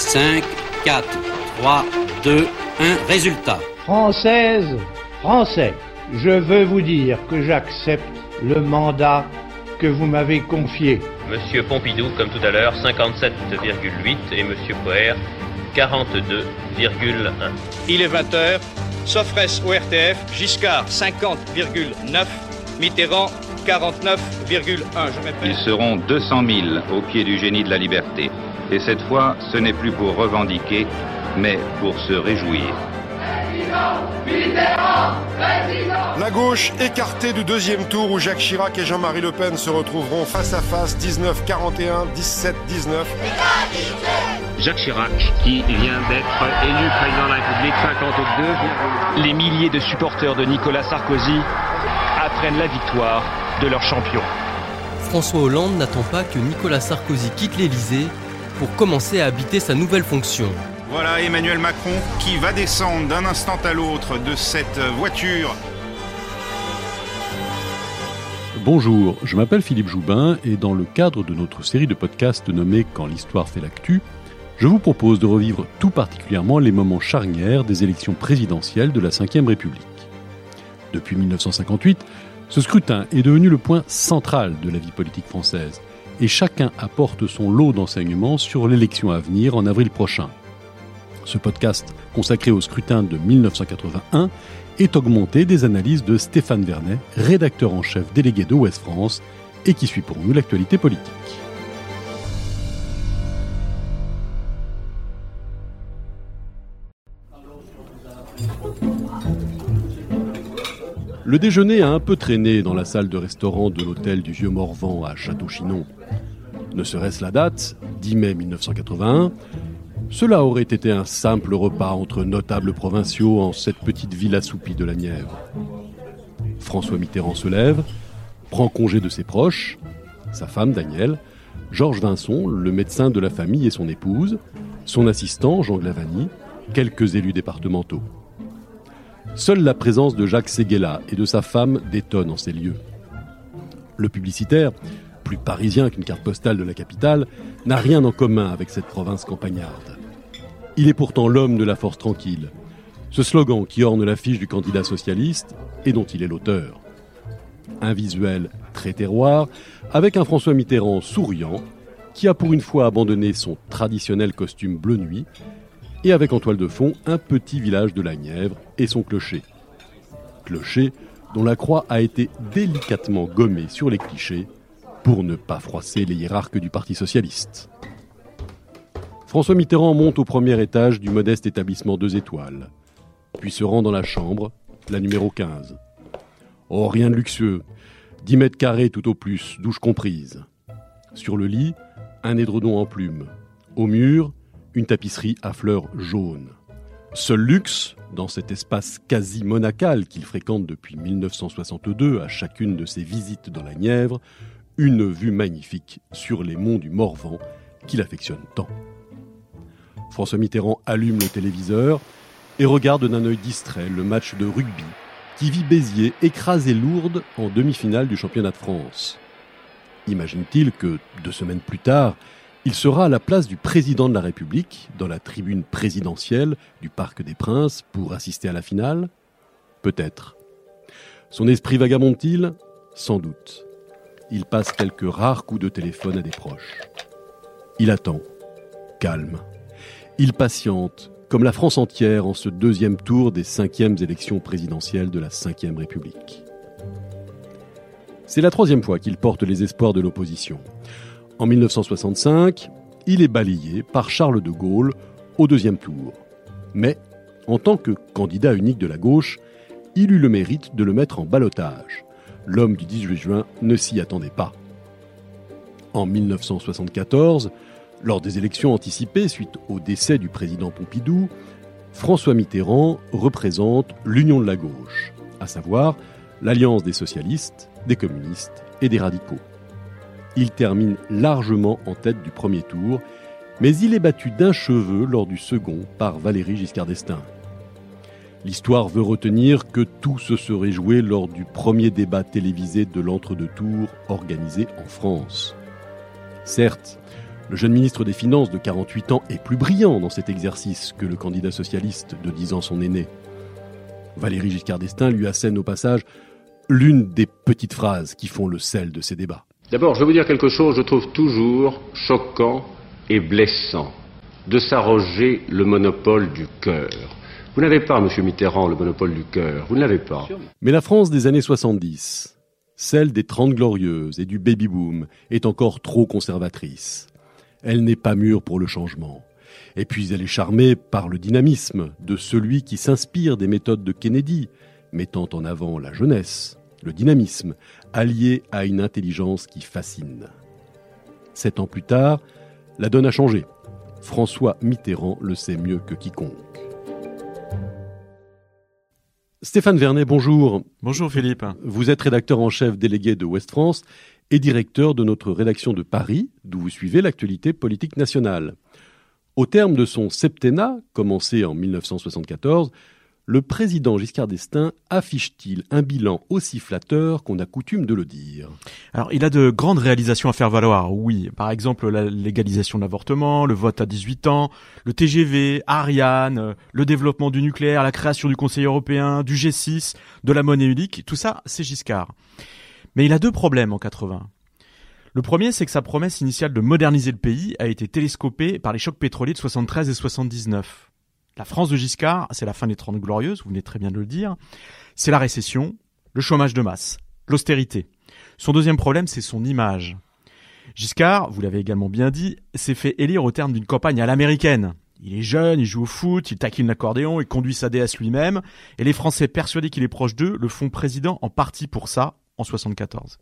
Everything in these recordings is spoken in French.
5, 4, 3, 2, 1. Résultat. Française, Français, je veux vous dire que j'accepte le mandat que vous m'avez confié. Monsieur Pompidou, comme tout à l'heure, 57,8 et Monsieur Poher, 42,1. Il est 20h, Sofres au RTF, Giscard 50,9, Mitterrand 49,1. Je Ils seront 200 000 au pied du génie de la liberté. Et cette fois, ce n'est plus pour revendiquer, mais pour se réjouir. La gauche écartée du deuxième tour où Jacques Chirac et Jean-Marie Le Pen se retrouveront face à face 19-41, 17-19. Jacques Chirac, qui vient d'être élu président de la République, 52. Les milliers de supporters de Nicolas Sarkozy apprennent la victoire de leur champion. François Hollande n'attend pas que Nicolas Sarkozy quitte l'Élysée pour commencer à habiter sa nouvelle fonction. Voilà Emmanuel Macron qui va descendre d'un instant à l'autre de cette voiture. Bonjour, je m'appelle Philippe Joubin et dans le cadre de notre série de podcasts nommée Quand l'histoire fait l'actu, je vous propose de revivre tout particulièrement les moments charnières des élections présidentielles de la Ve République. Depuis 1958, ce scrutin est devenu le point central de la vie politique française et chacun apporte son lot d'enseignements sur l'élection à venir en avril prochain. Ce podcast, consacré au scrutin de 1981, est augmenté des analyses de Stéphane Vernet, rédacteur en chef délégué de Ouest France, et qui suit pour nous l'actualité politique. Le déjeuner a un peu traîné dans la salle de restaurant de l'hôtel du Vieux Morvan à Château-Chinon. Ne serait-ce la date, 10 mai 1981, cela aurait été un simple repas entre notables provinciaux en cette petite ville assoupie de la Nièvre. François Mitterrand se lève, prend congé de ses proches, sa femme Danielle, Georges Vincent, le médecin de la famille et son épouse, son assistant Jean Glavani, quelques élus départementaux. Seule la présence de Jacques Séguéla et de sa femme détonne en ces lieux. Le publicitaire, plus parisien qu'une carte postale de la capitale, n'a rien en commun avec cette province campagnarde. Il est pourtant l'homme de la force tranquille, ce slogan qui orne l'affiche du candidat socialiste et dont il est l'auteur. Un visuel très terroir, avec un François Mitterrand souriant, qui a pour une fois abandonné son traditionnel costume bleu nuit et avec en toile de fond un petit village de la Nièvre et son clocher. Clocher dont la croix a été délicatement gommée sur les clichés pour ne pas froisser les hiérarques du Parti socialiste. François Mitterrand monte au premier étage du modeste établissement deux étoiles, puis se rend dans la chambre, la numéro 15. Oh, rien de luxueux, 10 mètres carrés tout au plus, douche comprise. Sur le lit, un édredon en plume. Au mur, une tapisserie à fleurs jaunes. Seul luxe, dans cet espace quasi monacal qu'il fréquente depuis 1962 à chacune de ses visites dans la Nièvre, une vue magnifique sur les monts du Morvan qu'il affectionne tant. François Mitterrand allume le téléviseur et regarde d'un œil distrait le match de rugby qui vit Béziers écraser Lourdes en demi-finale du championnat de France. Imagine-t-il que, deux semaines plus tard, il sera à la place du président de la République, dans la tribune présidentielle du Parc des Princes, pour assister à la finale? Peut-être. Son esprit vagabonde-t-il? Sans doute. Il passe quelques rares coups de téléphone à des proches. Il attend, calme. Il patiente, comme la France entière en ce deuxième tour des cinquièmes élections présidentielles de la Ve République. C'est la troisième fois qu'il porte les espoirs de l'opposition. En 1965, il est balayé par Charles de Gaulle au deuxième tour. Mais, en tant que candidat unique de la gauche, il eut le mérite de le mettre en balotage. L'homme du 18 juin ne s'y attendait pas. En 1974, lors des élections anticipées suite au décès du président Pompidou, François Mitterrand représente l'union de la gauche, à savoir l'alliance des socialistes, des communistes et des radicaux. Il termine largement en tête du premier tour, mais il est battu d'un cheveu lors du second par Valéry Giscard d'Estaing. L'histoire veut retenir que tout se serait joué lors du premier débat télévisé de l'entre-deux tours organisé en France. Certes, Le jeune ministre des Finances de 48 ans est plus brillant dans cet exercice que le candidat socialiste de 10 ans son aîné. Valéry Giscard d'Estaing lui assène au passage l'une des petites phrases qui font le sel de ces débats. D'abord, je vais vous dire quelque chose, je trouve toujours choquant et blessant de s'arroger le monopole du cœur. Vous n'avez pas, Monsieur Mitterrand, le monopole du cœur. Vous ne l'avez pas. Mais la France des années 70, celle des Trente Glorieuses et du baby-boom, est encore trop conservatrice. Elle n'est pas mûre pour le changement. Et puis elle est charmée par le dynamisme de celui qui s'inspire des méthodes de Kennedy, mettant en avant la jeunesse, le dynamisme, allié à une intelligence qui fascine. Sept ans plus tard, la donne a changé. François Mitterrand le sait mieux que quiconque. Stéphane Vernet, bonjour. Bonjour Philippe. Vous êtes rédacteur en chef délégué de Ouest France et directeur de notre rédaction de Paris, d'où vous suivez l'actualité politique nationale. Au terme de son septennat, commencé en 1974, le président Giscard d'Estaing affiche-t-il un bilan aussi flatteur qu'on a coutume de le dire? Alors, il a de grandes réalisations à faire valoir, oui. Par exemple, la légalisation de l'avortement, le vote à 18 ans, le TGV, Ariane, le développement du nucléaire, la création du Conseil européen, du G6, de la monnaie unique, tout ça, c'est Giscard. Mais il a deux problèmes en 80. Le premier, c'est que sa promesse initiale de moderniser le pays a été télescopée par les chocs pétroliers de 73 et 79. La France de Giscard, c'est la fin des Trente Glorieuses, vous venez très bien de le dire. C'est la récession, le chômage de masse, l'austérité. Son deuxième problème, c'est son image. Giscard, vous l'avez également bien dit, s'est fait élire au terme d'une campagne à l'américaine. Il est jeune, il joue au foot, il taquine l'accordéon, il conduit sa déesse lui-même, et les Français persuadés qu'il est proche d'eux le font président en partie pour ça, en 74.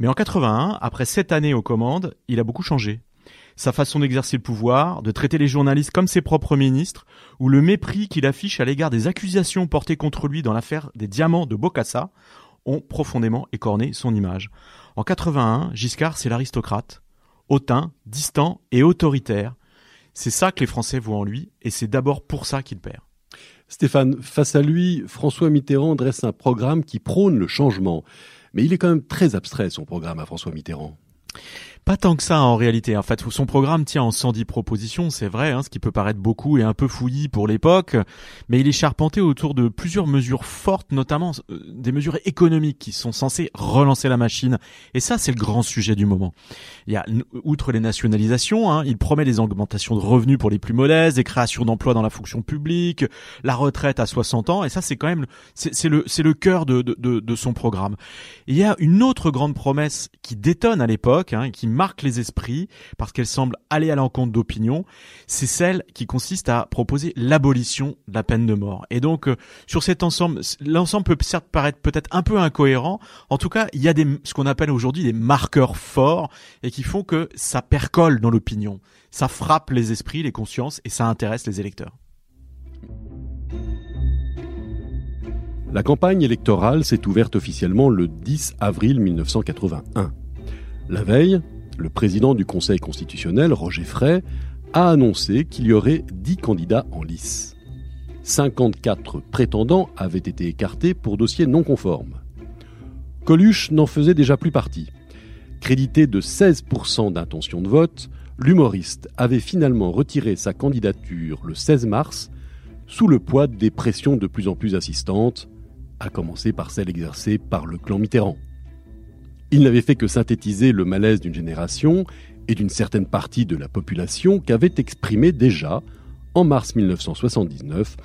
Mais en 81, après sept années aux commandes, il a beaucoup changé sa façon d'exercer le pouvoir, de traiter les journalistes comme ses propres ministres, ou le mépris qu'il affiche à l'égard des accusations portées contre lui dans l'affaire des diamants de Bokassa, ont profondément écorné son image. En 81, Giscard, c'est l'aristocrate, hautain, distant et autoritaire. C'est ça que les Français voient en lui, et c'est d'abord pour ça qu'il perd. Stéphane, face à lui, François Mitterrand dresse un programme qui prône le changement. Mais il est quand même très abstrait, son programme à François Mitterrand. Pas tant que ça en réalité. En fait, son programme tient en 110 propositions, c'est vrai, hein, ce qui peut paraître beaucoup et un peu fouillis pour l'époque, mais il est charpenté autour de plusieurs mesures fortes, notamment euh, des mesures économiques qui sont censées relancer la machine. Et ça, c'est le grand sujet du moment. Il y a, outre les nationalisations, hein, il promet des augmentations de revenus pour les plus modestes, des créations d'emplois dans la fonction publique, la retraite à 60 ans, et ça, c'est quand même, c'est le, c'est le cœur de, de, de, de, son programme. il y a une autre grande promesse qui détonne à l'époque, hein, qui marque les esprits parce qu'elle semble aller à l'encontre d'opinion, c'est celle qui consiste à proposer l'abolition de la peine de mort. Et donc euh, sur cet ensemble, l'ensemble peut certes paraître peut-être un peu incohérent. En tout cas, il y a des ce qu'on appelle aujourd'hui des marqueurs forts et qui font que ça percole dans l'opinion, ça frappe les esprits, les consciences et ça intéresse les électeurs. La campagne électorale s'est ouverte officiellement le 10 avril 1981. La veille, le président du Conseil constitutionnel, Roger Frey, a annoncé qu'il y aurait 10 candidats en lice. 54 prétendants avaient été écartés pour dossiers non conformes. Coluche n'en faisait déjà plus partie. Crédité de 16% d'intention de vote, l'humoriste avait finalement retiré sa candidature le 16 mars sous le poids des pressions de plus en plus assistantes, à commencer par celles exercées par le clan Mitterrand. Il n'avait fait que synthétiser le malaise d'une génération et d'une certaine partie de la population qu'avait exprimé déjà, en mars 1979,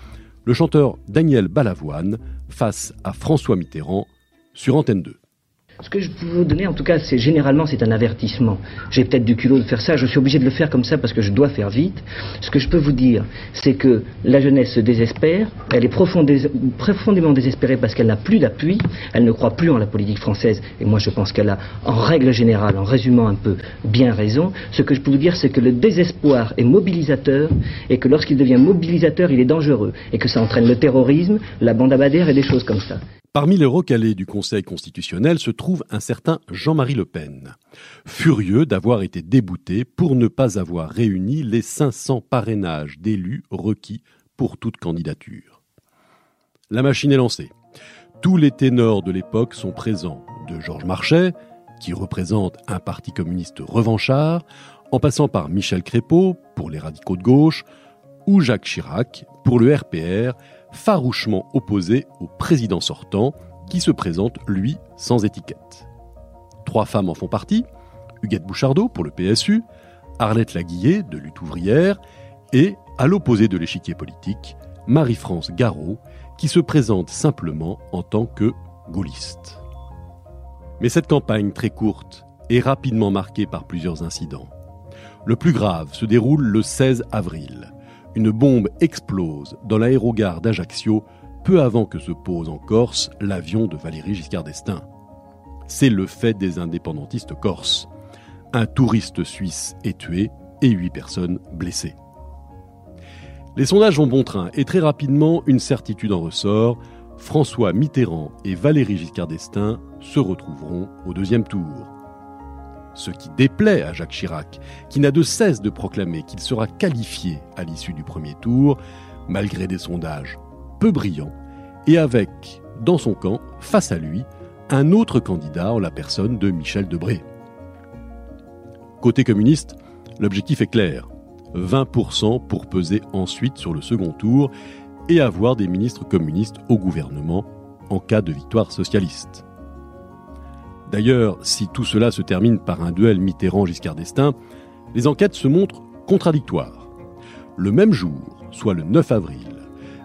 le chanteur Daniel Balavoine face à François Mitterrand sur Antenne 2. Ce que je peux vous donner, en tout cas, c'est généralement c'est un avertissement. J'ai peut-être du culot de faire ça, je suis obligé de le faire comme ça parce que je dois faire vite. Ce que je peux vous dire, c'est que la jeunesse se désespère, elle est profondément désespérée parce qu'elle n'a plus d'appui, elle ne croit plus en la politique française, et moi je pense qu'elle a, en règle générale, en résumant un peu, bien raison. Ce que je peux vous dire, c'est que le désespoir est mobilisateur, et que lorsqu'il devient mobilisateur, il est dangereux, et que ça entraîne le terrorisme, la bande abadère et des choses comme ça. Parmi les recalés du Conseil constitutionnel se trouve un certain Jean-Marie Le Pen, furieux d'avoir été débouté pour ne pas avoir réuni les 500 parrainages d'élus requis pour toute candidature. La machine est lancée. Tous les ténors de l'époque sont présents, de Georges Marchais, qui représente un parti communiste revanchard, en passant par Michel Crépeau pour les radicaux de gauche ou Jacques Chirac pour le RPR, farouchement opposé au président sortant qui se présente, lui, sans étiquette. Trois femmes en font partie, Huguette Bouchardot pour le PSU, Arlette Laguillet de Lutte ouvrière et, à l'opposé de l'échiquier politique, Marie-France Garot qui se présente simplement en tant que gaulliste. Mais cette campagne très courte est rapidement marquée par plusieurs incidents. Le plus grave se déroule le 16 avril. Une bombe explose dans l'aérogare d'Ajaccio peu avant que se pose en Corse l'avion de Valéry Giscard d'Estaing. C'est le fait des indépendantistes corses. Un touriste suisse est tué et huit personnes blessées. Les sondages vont bon train et très rapidement une certitude en ressort. François Mitterrand et Valéry Giscard d'Estaing se retrouveront au deuxième tour. Ce qui déplaît à Jacques Chirac, qui n'a de cesse de proclamer qu'il sera qualifié à l'issue du premier tour, malgré des sondages peu brillants, et avec, dans son camp, face à lui, un autre candidat en la personne de Michel Debré. Côté communiste, l'objectif est clair 20% pour peser ensuite sur le second tour et avoir des ministres communistes au gouvernement en cas de victoire socialiste. D'ailleurs, si tout cela se termine par un duel Mitterrand-Giscard d'Estaing, les enquêtes se montrent contradictoires. Le même jour, soit le 9 avril,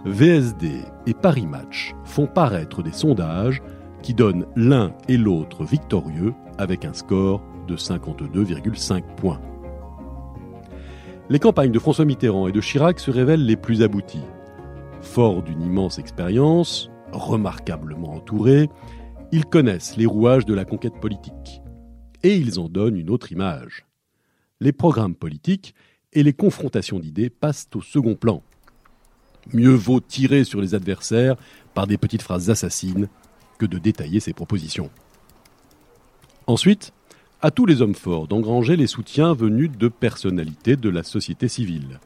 VSD et Paris Match font paraître des sondages qui donnent l'un et l'autre victorieux avec un score de 52,5 points. Les campagnes de François Mitterrand et de Chirac se révèlent les plus abouties. Forts d'une immense expérience, remarquablement entourés, ils connaissent les rouages de la conquête politique. Et ils en donnent une autre image. Les programmes politiques et les confrontations d'idées passent au second plan. Mieux vaut tirer sur les adversaires par des petites phrases assassines que de détailler ses propositions. Ensuite, à tous les hommes forts d'engranger les soutiens venus de personnalités de la société civile.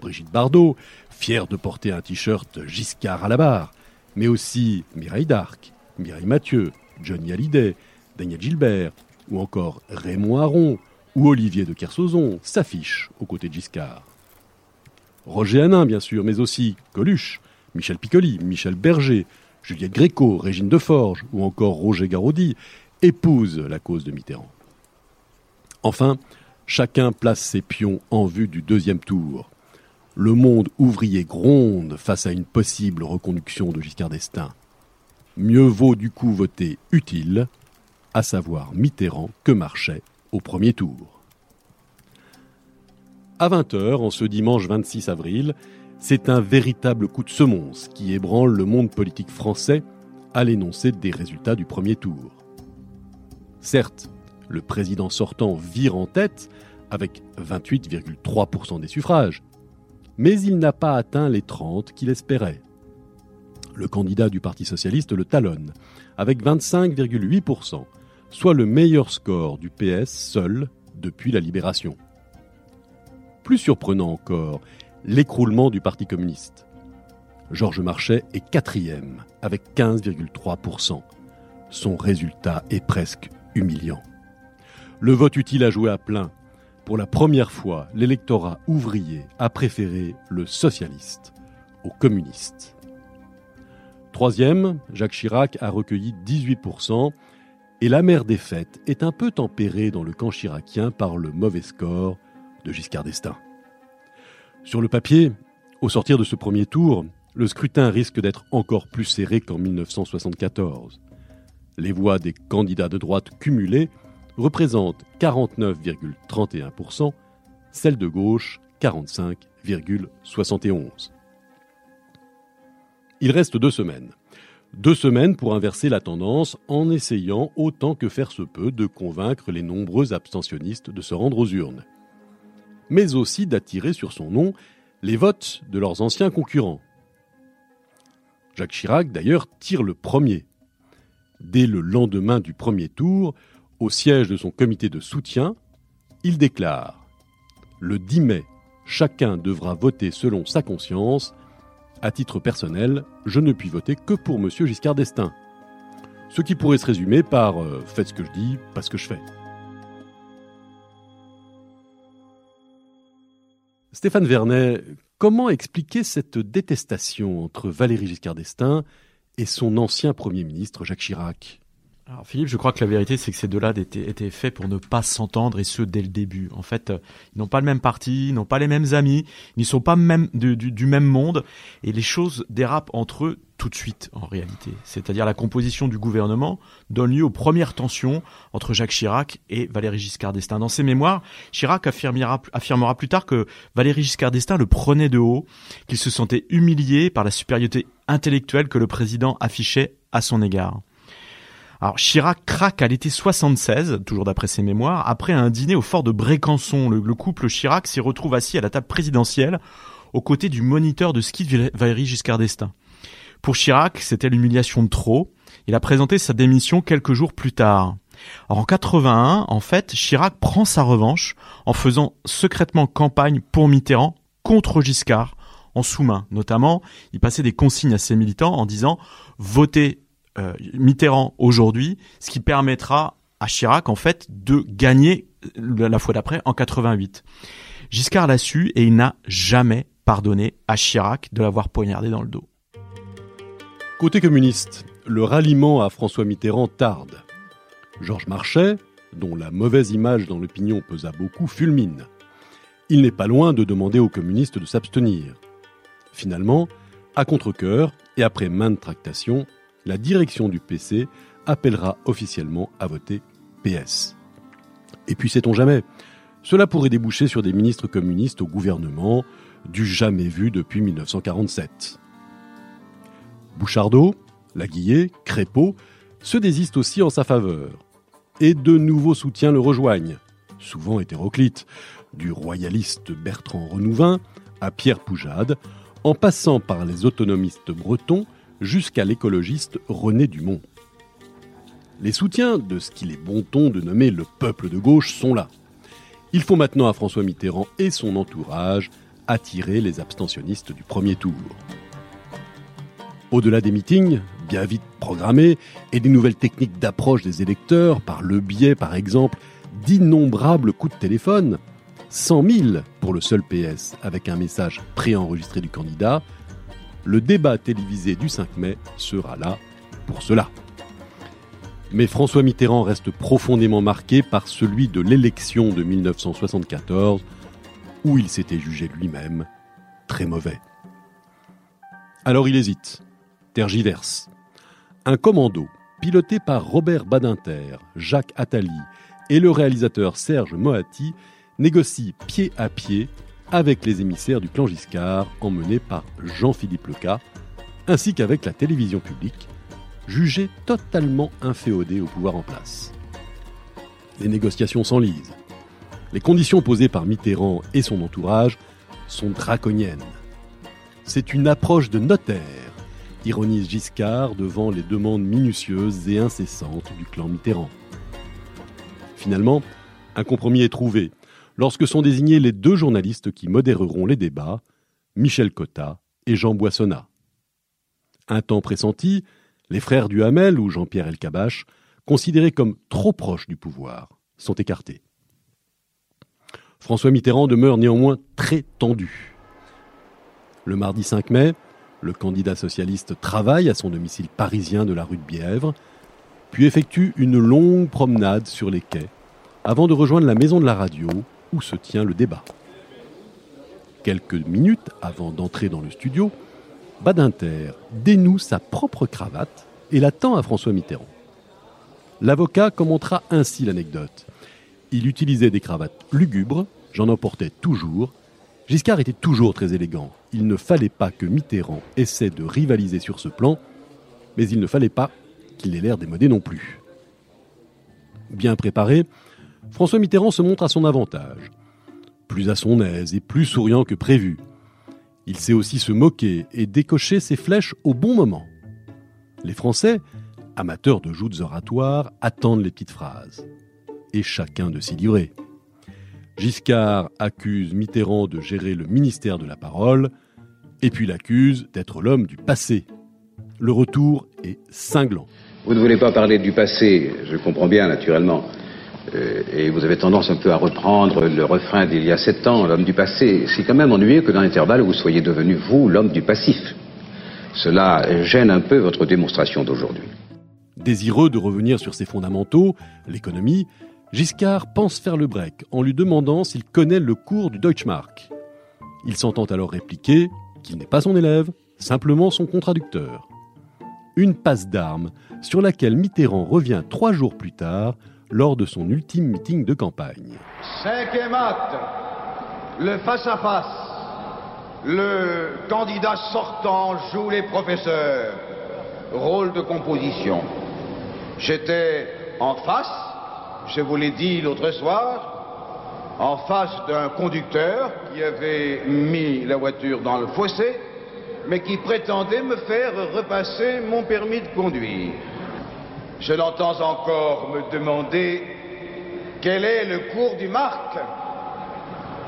Brigitte Bardot, fière de porter un t-shirt Giscard à la barre, mais aussi Mireille Darc, Mireille Mathieu, Johnny Hallyday, Daniel Gilbert, ou encore Raymond Aron, ou Olivier de Kersauzon s'affichent aux côtés de Giscard. Roger Hanin, bien sûr, mais aussi Coluche, Michel Piccoli, Michel Berger, Juliette Gréco, Régine Deforge ou encore Roger Garaudy épousent la cause de Mitterrand. Enfin, chacun place ses pions en vue du deuxième tour. Le monde ouvrier gronde face à une possible reconduction de Giscard d'Estaing. Mieux vaut du coup voter utile, à savoir Mitterrand, que Marchais au premier tour. À 20h, en ce dimanche 26 avril, c'est un véritable coup de semonce qui ébranle le monde politique français à l'énoncé des résultats du premier tour. Certes, le président sortant vire en tête avec 28,3% des suffrages, mais il n'a pas atteint les 30 qu'il espérait. Le candidat du Parti socialiste le talonne avec 25,8%, soit le meilleur score du PS seul depuis la libération. Plus surprenant encore, l'écroulement du Parti communiste. Georges Marchais est quatrième avec 15,3%. Son résultat est presque humiliant. Le vote utile a joué à plein. Pour la première fois, l'électorat ouvrier a préféré le socialiste au communiste. Troisième, Jacques Chirac a recueilli 18%, et la mère des est un peu tempérée dans le camp chiracien par le mauvais score de Giscard d'Estaing. Sur le papier, au sortir de ce premier tour, le scrutin risque d'être encore plus serré qu'en 1974. Les voix des candidats de droite cumulées représentent 49,31%, celles de gauche 45,71%. Il reste deux semaines. Deux semaines pour inverser la tendance en essayant autant que faire se peut de convaincre les nombreux abstentionnistes de se rendre aux urnes mais aussi d'attirer sur son nom les votes de leurs anciens concurrents. Jacques Chirac, d'ailleurs, tire le premier. Dès le lendemain du premier tour, au siège de son comité de soutien, il déclare Le 10 mai, chacun devra voter selon sa conscience. À titre personnel, je ne puis voter que pour M. Giscard d'Estaing. Ce qui pourrait se résumer par euh, Faites ce que je dis, pas ce que je fais. Stéphane Vernet, comment expliquer cette détestation entre Valéry Giscard d'Estaing et son ancien Premier ministre Jacques Chirac? Alors Philippe, je crois que la vérité, c'est que ces deux-là étaient, étaient, faits pour ne pas s'entendre, et ce, dès le début. En fait, euh, ils n'ont pas le même parti, ils n'ont pas les mêmes amis, ils ne sont pas même du, du, même monde, et les choses dérapent entre eux tout de suite, en réalité. C'est-à-dire la composition du gouvernement donne lieu aux premières tensions entre Jacques Chirac et Valéry Giscard d'Estaing. Dans ses mémoires, Chirac affirmera, affirmera plus tard que Valéry Giscard d'Estaing le prenait de haut, qu'il se sentait humilié par la supériorité intellectuelle que le président affichait à son égard. Alors Chirac craque à l'été 76, toujours d'après ses mémoires, après un dîner au fort de Brécançon. Le, couple Chirac s'y retrouve assis à la table présidentielle aux côtés du moniteur de ski de Valéry Giscard d'Estaing. Pour Chirac, c'était l'humiliation de trop. Il a présenté sa démission quelques jours plus tard. Alors en 81, en fait, Chirac prend sa revanche en faisant secrètement campagne pour Mitterrand contre Giscard en sous-main. Notamment, il passait des consignes à ses militants en disant votez euh, Mitterrand aujourd'hui, ce qui permettra à Chirac en fait de gagner la fois d'après en 88. Giscard l'a su et il n'a jamais pardonné à Chirac de l'avoir poignardé dans le dos. Côté communiste, le ralliement à François Mitterrand tarde. Georges Marchais, dont la mauvaise image dans l'opinion pesa beaucoup, fulmine. Il n'est pas loin de demander aux communistes de s'abstenir. Finalement, à contre-coeur et après maintes tractations, la direction du PC appellera officiellement à voter PS. Et puis sait-on jamais, cela pourrait déboucher sur des ministres communistes au gouvernement, du jamais vu depuis 1947. Bouchardot, Laguillet, Crépeau se désistent aussi en sa faveur. Et de nouveaux soutiens le rejoignent, souvent hétéroclites, du royaliste Bertrand Renouvin à Pierre Poujade, en passant par les autonomistes bretons jusqu'à l'écologiste René Dumont. Les soutiens de ce qu'il est bon ton de nommer le peuple de gauche sont là. Il faut maintenant à François Mitterrand et son entourage attirer les abstentionnistes du premier tour. Au-delà des meetings, bien vite programmés, et des nouvelles techniques d'approche des électeurs, par le biais par exemple d'innombrables coups de téléphone, 100 000 pour le seul PS avec un message préenregistré du candidat, le débat télévisé du 5 mai sera là pour cela. Mais François Mitterrand reste profondément marqué par celui de l'élection de 1974, où il s'était jugé lui-même très mauvais. Alors il hésite, tergiverse. Un commando, piloté par Robert Badinter, Jacques Attali et le réalisateur Serge Moati, négocie pied à pied avec les émissaires du clan Giscard emmenés par Jean-Philippe Leca, ainsi qu'avec la télévision publique, jugée totalement inféodée au pouvoir en place. Les négociations s'enlisent. Les conditions posées par Mitterrand et son entourage sont draconiennes. C'est une approche de notaire, ironise Giscard devant les demandes minutieuses et incessantes du clan Mitterrand. Finalement, un compromis est trouvé lorsque sont désignés les deux journalistes qui modéreront les débats, Michel Cotta et Jean Boissonnat. Un temps pressenti, les frères Duhamel ou Jean-Pierre Elkabach, considérés comme trop proches du pouvoir, sont écartés. François Mitterrand demeure néanmoins très tendu. Le mardi 5 mai, le candidat socialiste travaille à son domicile parisien de la rue de Bièvre, puis effectue une longue promenade sur les quais avant de rejoindre la maison de la radio se tient le débat. Quelques minutes avant d'entrer dans le studio, Badinter dénoue sa propre cravate et la tend à François Mitterrand. L'avocat commentera ainsi l'anecdote. Il utilisait des cravates lugubres, j'en emportais toujours. Giscard était toujours très élégant. Il ne fallait pas que Mitterrand essaie de rivaliser sur ce plan, mais il ne fallait pas qu'il ait l'air démodé non plus. Bien préparé, François Mitterrand se montre à son avantage. Plus à son aise et plus souriant que prévu. Il sait aussi se moquer et décocher ses flèches au bon moment. Les Français, amateurs de joutes oratoires, attendent les petites phrases. Et chacun de s'y livrer. Giscard accuse Mitterrand de gérer le ministère de la parole, et puis l'accuse d'être l'homme du passé. Le retour est cinglant. Vous ne voulez pas parler du passé, je comprends bien naturellement. Euh, et vous avez tendance un peu à reprendre le refrain d'il y a sept ans, l'homme du passé. C'est quand même ennuyeux que dans l'intervalle, vous soyez devenu, vous, l'homme du passif. Cela gêne un peu votre démonstration d'aujourd'hui. Désireux de revenir sur ses fondamentaux, l'économie, Giscard pense faire le break en lui demandant s'il connaît le cours du Deutschmark. Il s'entend alors répliquer qu'il n'est pas son élève, simplement son contradicteur. Une passe d'armes sur laquelle Mitterrand revient trois jours plus tard lors de son ultime meeting de campagne. Cinquième acte, le face-à-face. Le candidat sortant joue les professeurs. Rôle de composition. J'étais en face, je vous l'ai dit l'autre soir, en face d'un conducteur qui avait mis la voiture dans le fossé, mais qui prétendait me faire repasser mon permis de conduire. Je l'entends encore me demander quel est le cours du marque.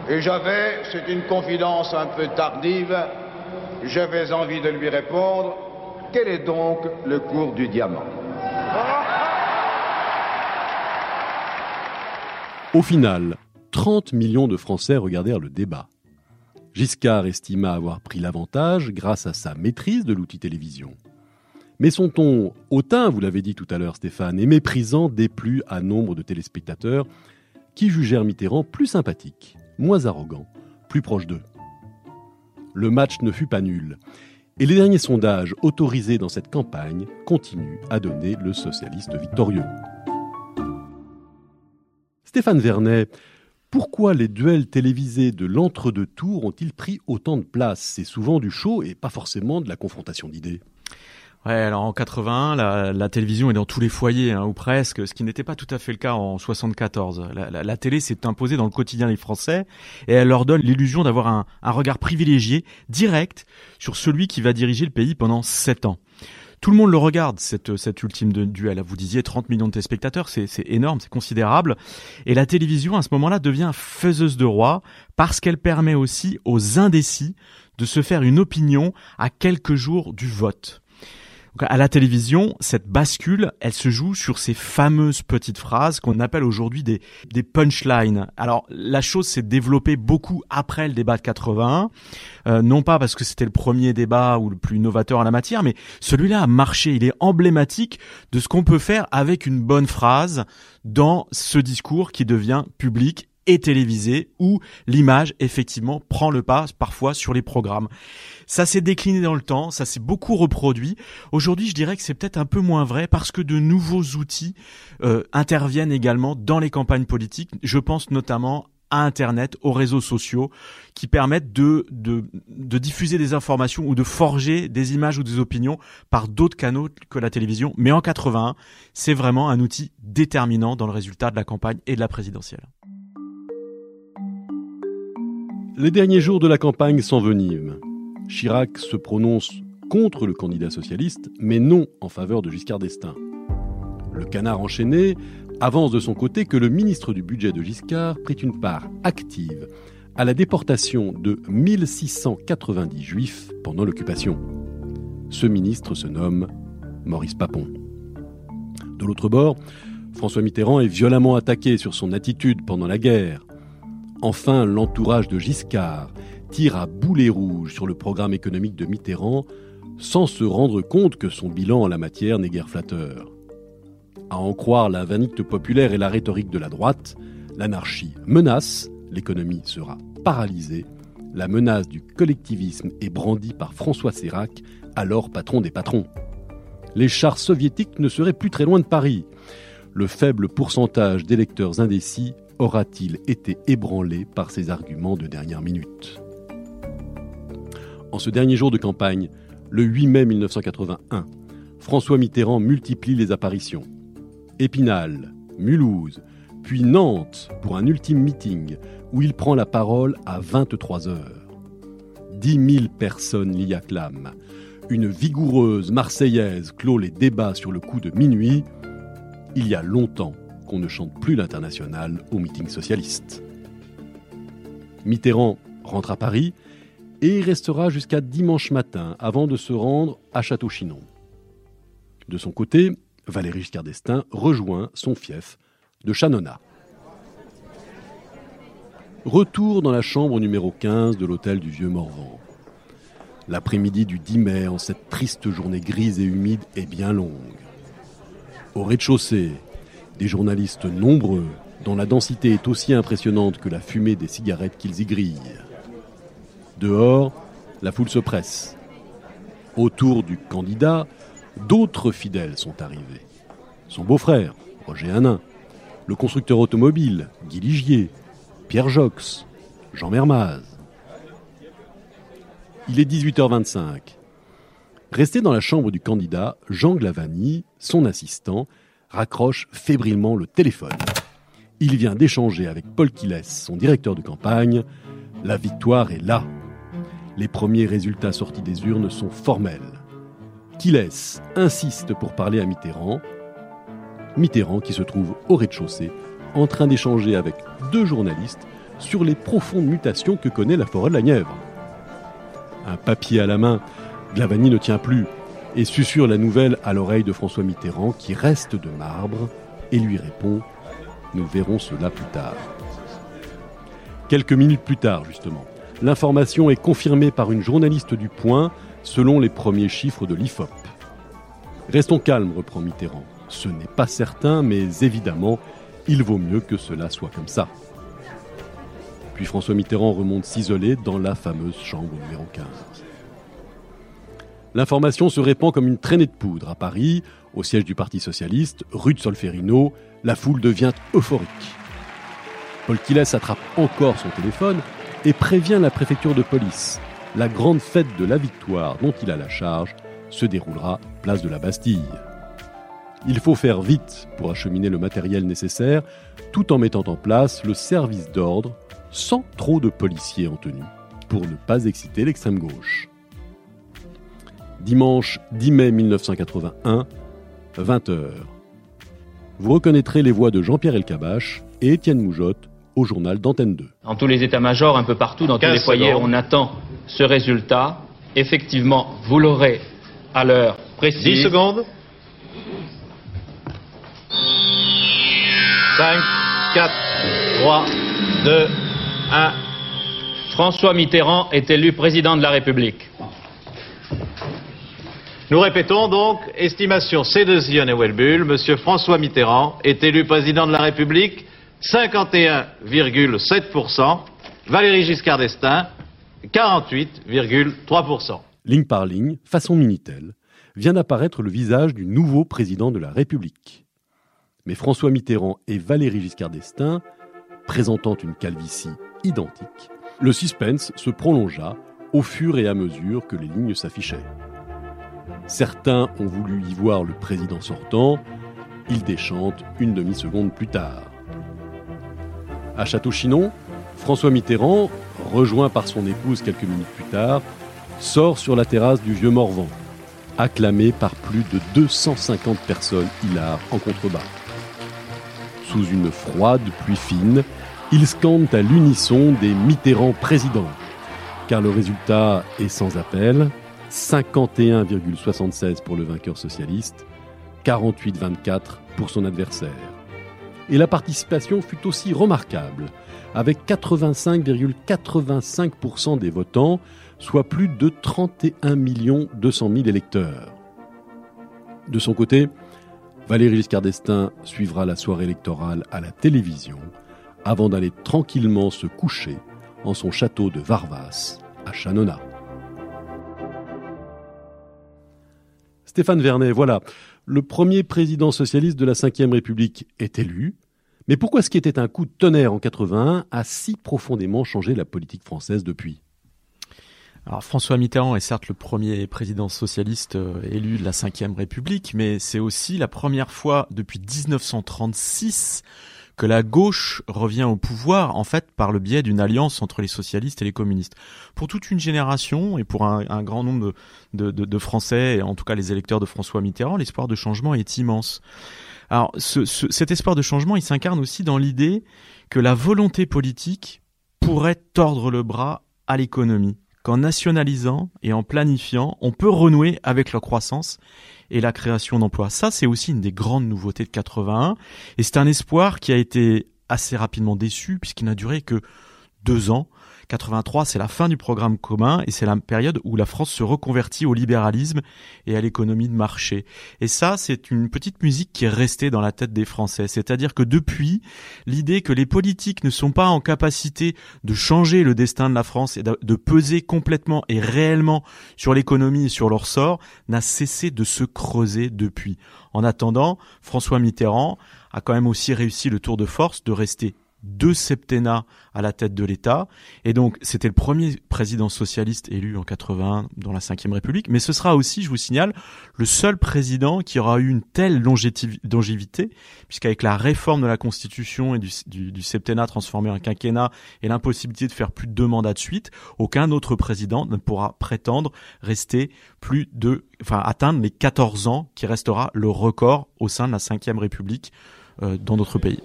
Et j'avais, c'est une confidence un peu tardive, j'avais envie de lui répondre, quel est donc le cours du diamant? Au final, 30 millions de Français regardèrent le débat. Giscard estima avoir pris l'avantage grâce à sa maîtrise de l'outil télévision. Mais son ton hautain, vous l'avez dit tout à l'heure Stéphane, et méprisant déplut à nombre de téléspectateurs qui jugèrent Mitterrand plus sympathique, moins arrogant, plus proche d'eux? Le match ne fut pas nul, et les derniers sondages autorisés dans cette campagne continuent à donner le socialiste victorieux. Stéphane Vernet, pourquoi les duels télévisés de l'entre-deux tours ont-ils pris autant de place? C'est souvent du show et pas forcément de la confrontation d'idées. Ouais, alors en 81, la, télévision est dans tous les foyers, hein, ou presque, ce qui n'était pas tout à fait le cas en 74. La, télé s'est imposée dans le quotidien des Français et elle leur donne l'illusion d'avoir un, regard privilégié, direct, sur celui qui va diriger le pays pendant sept ans. Tout le monde le regarde, cette, ultime duel. Vous disiez 30 millions de téléspectateurs, c'est énorme, c'est considérable. Et la télévision, à ce moment-là, devient faiseuse de roi parce qu'elle permet aussi aux indécis de se faire une opinion à quelques jours du vote à la télévision, cette bascule, elle se joue sur ces fameuses petites phrases qu'on appelle aujourd'hui des, des punchlines. Alors la chose s'est développée beaucoup après le débat de 81, euh, non pas parce que c'était le premier débat ou le plus novateur en la matière, mais celui-là a marché. Il est emblématique de ce qu'on peut faire avec une bonne phrase dans ce discours qui devient public et télévisé où l'image effectivement prend le pas parfois sur les programmes. Ça s'est décliné dans le temps, ça s'est beaucoup reproduit. Aujourd'hui, je dirais que c'est peut-être un peu moins vrai parce que de nouveaux outils euh, interviennent également dans les campagnes politiques. Je pense notamment à Internet, aux réseaux sociaux, qui permettent de, de, de, diffuser des informations ou de forger des images ou des opinions par d'autres canaux que la télévision. Mais en 81, c'est vraiment un outil déterminant dans le résultat de la campagne et de la présidentielle. Les derniers jours de la campagne s'enveniment. Chirac se prononce contre le candidat socialiste, mais non en faveur de Giscard d'Estaing. Le canard enchaîné avance de son côté que le ministre du budget de Giscard prit une part active à la déportation de 1690 juifs pendant l'occupation. Ce ministre se nomme Maurice Papon. De l'autre bord, François Mitterrand est violemment attaqué sur son attitude pendant la guerre, Enfin, l'entourage de Giscard tire à boulet rouge sur le programme économique de Mitterrand sans se rendre compte que son bilan en la matière n'est guère flatteur. À en croire la vanité populaire et la rhétorique de la droite, l'anarchie menace, l'économie sera paralysée, la menace du collectivisme est brandie par François Sérac, alors patron des patrons. Les chars soviétiques ne seraient plus très loin de Paris. Le faible pourcentage d'électeurs indécis aura-t-il été ébranlé par ces arguments de dernière minute? En ce dernier jour de campagne, le 8 mai 1981, François Mitterrand multiplie les apparitions. Épinal, Mulhouse, puis Nantes pour un ultime meeting où il prend la parole à 23 heures. 10 000 personnes l'y acclament. Une vigoureuse Marseillaise clôt les débats sur le coup de minuit. Il y a longtemps qu'on ne chante plus l'international au meeting socialiste. Mitterrand rentre à Paris et restera jusqu'à dimanche matin avant de se rendre à Château-Chinon. De son côté, Valéry Giscard d'Estaing rejoint son fief de Chanona. Retour dans la chambre numéro 15 de l'hôtel du Vieux Morvan. L'après-midi du 10 mai, en cette triste journée grise et humide, est bien longue. Au rez-de-chaussée, des journalistes nombreux, dont la densité est aussi impressionnante que la fumée des cigarettes qu'ils y grillent. Dehors, la foule se presse. Autour du candidat, d'autres fidèles sont arrivés. Son beau-frère, Roger Hanin, le constructeur automobile, Guy Ligier, Pierre Jox, Jean Mermaz. Il est 18h25. Resté dans la chambre du candidat, Jean Glavani, son assistant, raccroche fébrilement le téléphone. Il vient d'échanger avec Paul Quiles, son directeur de campagne. La victoire est là. Les premiers résultats sortis des urnes sont formels. Quiles insiste pour parler à Mitterrand. Mitterrand qui se trouve au rez-de-chaussée en train d'échanger avec deux journalistes sur les profondes mutations que connaît la forêt de la Nièvre. Un papier à la main, Glavani ne tient plus et susurre la nouvelle à l'oreille de François Mitterrand qui reste de marbre et lui répond Nous verrons cela plus tard. Quelques minutes plus tard, justement, l'information est confirmée par une journaliste du Point selon les premiers chiffres de l'IFOP. Restons calmes, reprend Mitterrand. Ce n'est pas certain, mais évidemment, il vaut mieux que cela soit comme ça. Puis François Mitterrand remonte s'isoler dans la fameuse chambre numéro 15. L'information se répand comme une traînée de poudre à Paris, au siège du Parti socialiste, rue de Solferino, la foule devient euphorique. Paul Quiles attrape encore son téléphone et prévient la préfecture de police. La grande fête de la victoire dont il a la charge se déroulera place de la Bastille. Il faut faire vite pour acheminer le matériel nécessaire, tout en mettant en place le service d'ordre sans trop de policiers en tenue, pour ne pas exciter l'extrême gauche. Dimanche 10 mai 1981, 20h. Vous reconnaîtrez les voix de Jean-Pierre Elkabach et Étienne Moujotte au journal d'Antenne 2. Dans tous les états-majors, un peu partout, dans tous les foyers, on attend ce résultat. Effectivement, vous l'aurez à l'heure précise. 10 secondes. 5, 4, 3, 2, 1. François Mitterrand est élu président de la République. Nous répétons donc, estimation C2 et Welbull, Monsieur François Mitterrand est élu président de la République, 51,7%, Valérie Giscard d'Estaing, 48,3%. Ligne par ligne, façon Minitel, vient d'apparaître le visage du nouveau président de la République. Mais François Mitterrand et Valérie Giscard d'Estaing, présentant une calvitie identique, le suspense se prolongea au fur et à mesure que les lignes s'affichaient. Certains ont voulu y voir le président sortant, il déchante une demi-seconde plus tard. À Château-Chinon, François Mitterrand, rejoint par son épouse quelques minutes plus tard, sort sur la terrasse du Vieux Morvan, acclamé par plus de 250 personnes hilares en contrebas. Sous une froide pluie fine, ils scandent à l'unisson des Mitterrand présidents, car le résultat est sans appel 51,76 pour le vainqueur socialiste, 48,24 pour son adversaire. Et la participation fut aussi remarquable, avec 85,85% des votants, soit plus de 31 200 000 électeurs. De son côté, Valéry Giscard d'Estaing suivra la soirée électorale à la télévision avant d'aller tranquillement se coucher en son château de Varvas à Chanona. Stéphane Vernet, voilà, le premier président socialiste de la Ve République est élu. Mais pourquoi ce qui était un coup de tonnerre en 81 a si profondément changé la politique française depuis? Alors François Mitterrand est certes le premier président socialiste euh, élu de la Ve République, mais c'est aussi la première fois depuis 1936 que la gauche revient au pouvoir en fait par le biais d'une alliance entre les socialistes et les communistes. Pour toute une génération et pour un, grand nombre de, de, Français, et en tout cas les électeurs de François Mitterrand, l'espoir de changement est immense. Alors cet espoir de changement, il s'incarne aussi dans l'idée que la volonté politique pourrait tordre le bras à l'économie qu'en nationalisant et en planifiant, on peut renouer avec la croissance et la création d'emplois. Ça, c'est aussi une des grandes nouveautés de 81, et c'est un espoir qui a été assez rapidement déçu puisqu'il n'a duré que deux ans. 83, c'est la fin du programme commun et c'est la période où la France se reconvertit au libéralisme et à l'économie de marché. Et ça, c'est une petite musique qui est restée dans la tête des Français. C'est-à-dire que depuis, l'idée que les politiques ne sont pas en capacité de changer le destin de la France et de peser complètement et réellement sur l'économie et sur leur sort n'a cessé de se creuser depuis. En attendant, François Mitterrand a quand même aussi réussi le tour de force de rester deux septennats à la tête de l'État. Et donc, c'était le premier président socialiste élu en 81 dans la Ve République. Mais ce sera aussi, je vous signale, le seul président qui aura eu une telle longévité, puisqu'avec la réforme de la Constitution et du, septennat transformé en quinquennat et l'impossibilité de faire plus de deux mandats de suite, aucun autre président ne pourra prétendre rester plus de, enfin, atteindre les 14 ans qui restera le record au sein de la Ve République euh, dans notre pays.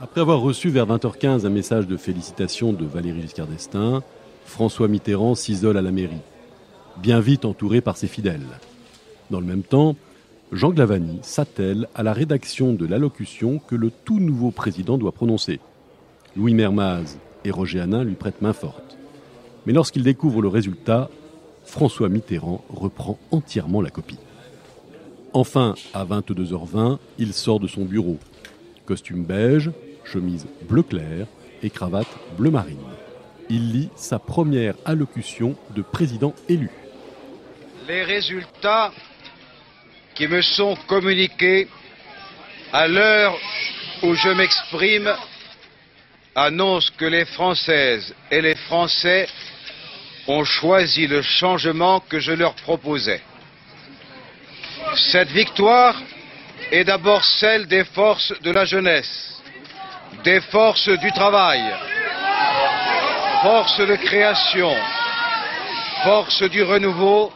Après avoir reçu vers 20h15 un message de félicitations de Valéry Giscard d'Estaing, François Mitterrand s'isole à la mairie, bien vite entouré par ses fidèles. Dans le même temps, Jean Glavani s'attelle à la rédaction de l'allocution que le tout nouveau président doit prononcer. Louis Mermaz et Roger Hanin lui prêtent main forte. Mais lorsqu'il découvre le résultat, François Mitterrand reprend entièrement la copie. Enfin, à 22h20, il sort de son bureau. Costume beige, chemise bleu clair et cravate bleu marine. Il lit sa première allocution de président élu. Les résultats qui me sont communiqués à l'heure où je m'exprime annoncent que les Françaises et les Français ont choisi le changement que je leur proposais. Cette victoire est d'abord celle des forces de la jeunesse des forces du travail, forces de création, forces du renouveau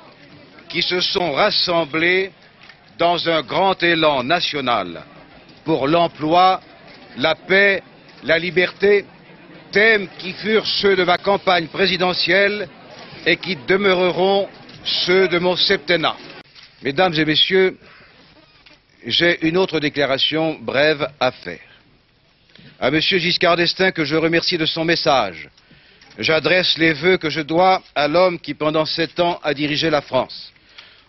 qui se sont rassemblées dans un grand élan national pour l'emploi, la paix, la liberté, thèmes qui furent ceux de ma campagne présidentielle et qui demeureront ceux de mon septennat. Mesdames et Messieurs, j'ai une autre déclaration brève à faire à M. Giscard d'Estaing que je remercie de son message. J'adresse les vœux que je dois à l'homme qui pendant sept ans a dirigé la France.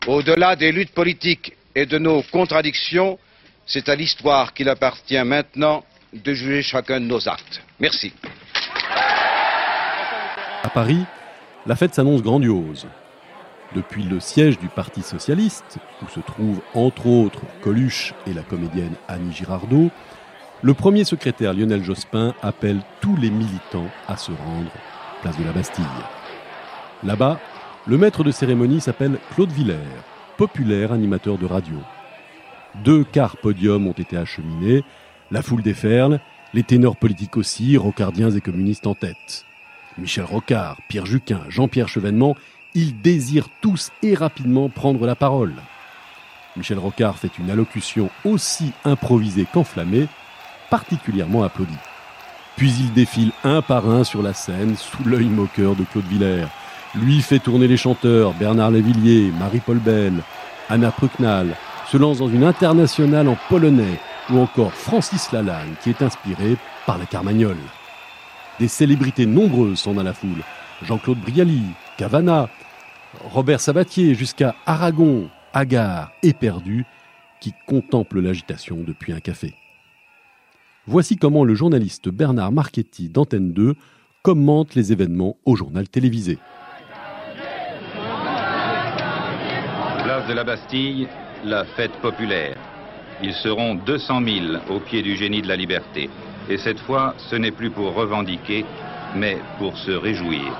Au-delà des luttes politiques et de nos contradictions, c'est à l'histoire qu'il appartient maintenant de juger chacun de nos actes. Merci. À Paris, la fête s'annonce grandiose. Depuis le siège du Parti socialiste, où se trouvent entre autres Coluche et la comédienne Annie Girardot, le premier secrétaire Lionel Jospin appelle tous les militants à se rendre place de la Bastille. Là-bas, le maître de cérémonie s'appelle Claude Villers, populaire animateur de radio. Deux quarts podiums ont été acheminés, la foule déferle, les ténors politiques aussi, rocardiens et communistes en tête. Michel Rocard, Pierre Juquin, Jean-Pierre Chevènement, ils désirent tous et rapidement prendre la parole. Michel Rocard fait une allocution aussi improvisée qu'enflammée, particulièrement applaudi. Puis il défile un par un sur la scène sous l'œil moqueur de Claude Villers. Lui fait tourner les chanteurs Bernard Lévillier, Marie-Paul Bell, Anna Prucknal, se lance dans une internationale en polonais ou encore Francis Lalanne qui est inspiré par la Carmagnole. Des célébrités nombreuses sont dans la foule. Jean-Claude Brialy, Cavana, Robert Sabatier jusqu'à Aragon, Agar, éperdu, qui contemplent l'agitation depuis un café. Voici comment le journaliste Bernard Marchetti d'Antenne 2 commente les événements au journal télévisé. Place de la Bastille, la fête populaire. Ils seront 200 000 au pied du génie de la liberté. Et cette fois, ce n'est plus pour revendiquer, mais pour se réjouir.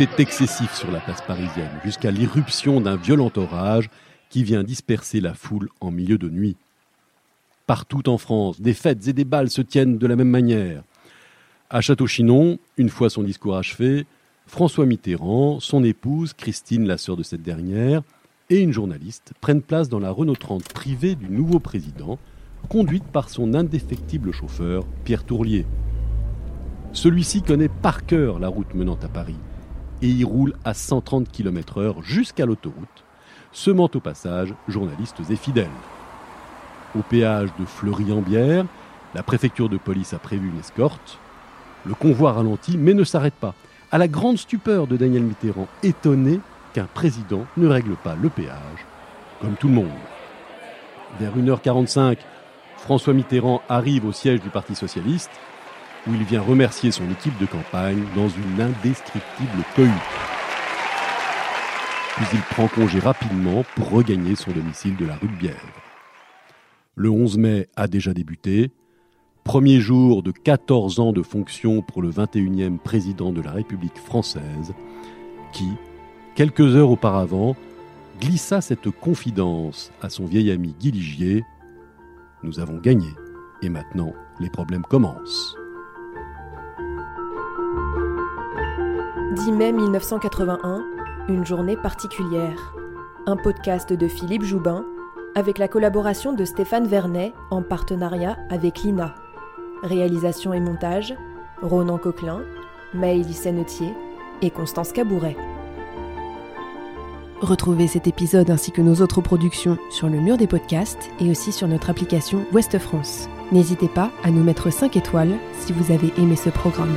Est excessif sur la place parisienne, jusqu'à l'irruption d'un violent orage qui vient disperser la foule en milieu de nuit. Partout en France, des fêtes et des balles se tiennent de la même manière. À Château-Chinon, une fois son discours achevé, François Mitterrand, son épouse, Christine, la sœur de cette dernière, et une journaliste prennent place dans la Renault 30 privée du nouveau président, conduite par son indéfectible chauffeur, Pierre Tourlier. Celui-ci connaît par cœur la route menant à Paris et y roule à 130 km/h jusqu'à l'autoroute, semant au passage journalistes et fidèles. Au péage de Fleury-en-Bière, la préfecture de police a prévu une escorte. Le convoi ralentit mais ne s'arrête pas, à la grande stupeur de Daniel Mitterrand, étonné qu'un président ne règle pas le péage, comme tout le monde. Vers 1h45, François Mitterrand arrive au siège du Parti socialiste, où il vient remercier son équipe de campagne dans une indescriptible cohue. Puis il prend congé rapidement pour regagner son domicile de la rue de Bièvre. Le 11 mai a déjà débuté, premier jour de 14 ans de fonction pour le 21e président de la République française, qui, quelques heures auparavant, glissa cette confidence à son vieil ami Guy Ligier Nous avons gagné, et maintenant les problèmes commencent. 10 mai 1981, une journée particulière. Un podcast de Philippe Joubin avec la collaboration de Stéphane Vernet en partenariat avec l'INA. Réalisation et montage Ronan Coquelin, Maëlys Sennetier et Constance Cabouret. Retrouvez cet épisode ainsi que nos autres productions sur le mur des podcasts et aussi sur notre application Ouest France. N'hésitez pas à nous mettre 5 étoiles si vous avez aimé ce programme.